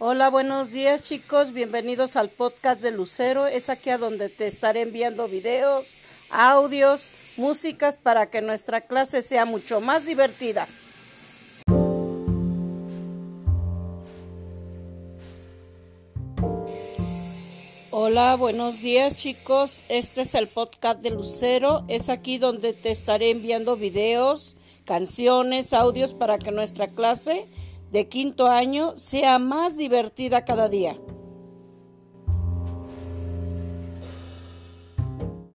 Hola, buenos días chicos, bienvenidos al podcast de Lucero. Es aquí a donde te estaré enviando videos, audios, músicas para que nuestra clase sea mucho más divertida. Hola, buenos días chicos. Este es el podcast de Lucero. Es aquí donde te estaré enviando videos, canciones, audios para que nuestra clase de quinto año sea más divertida cada día.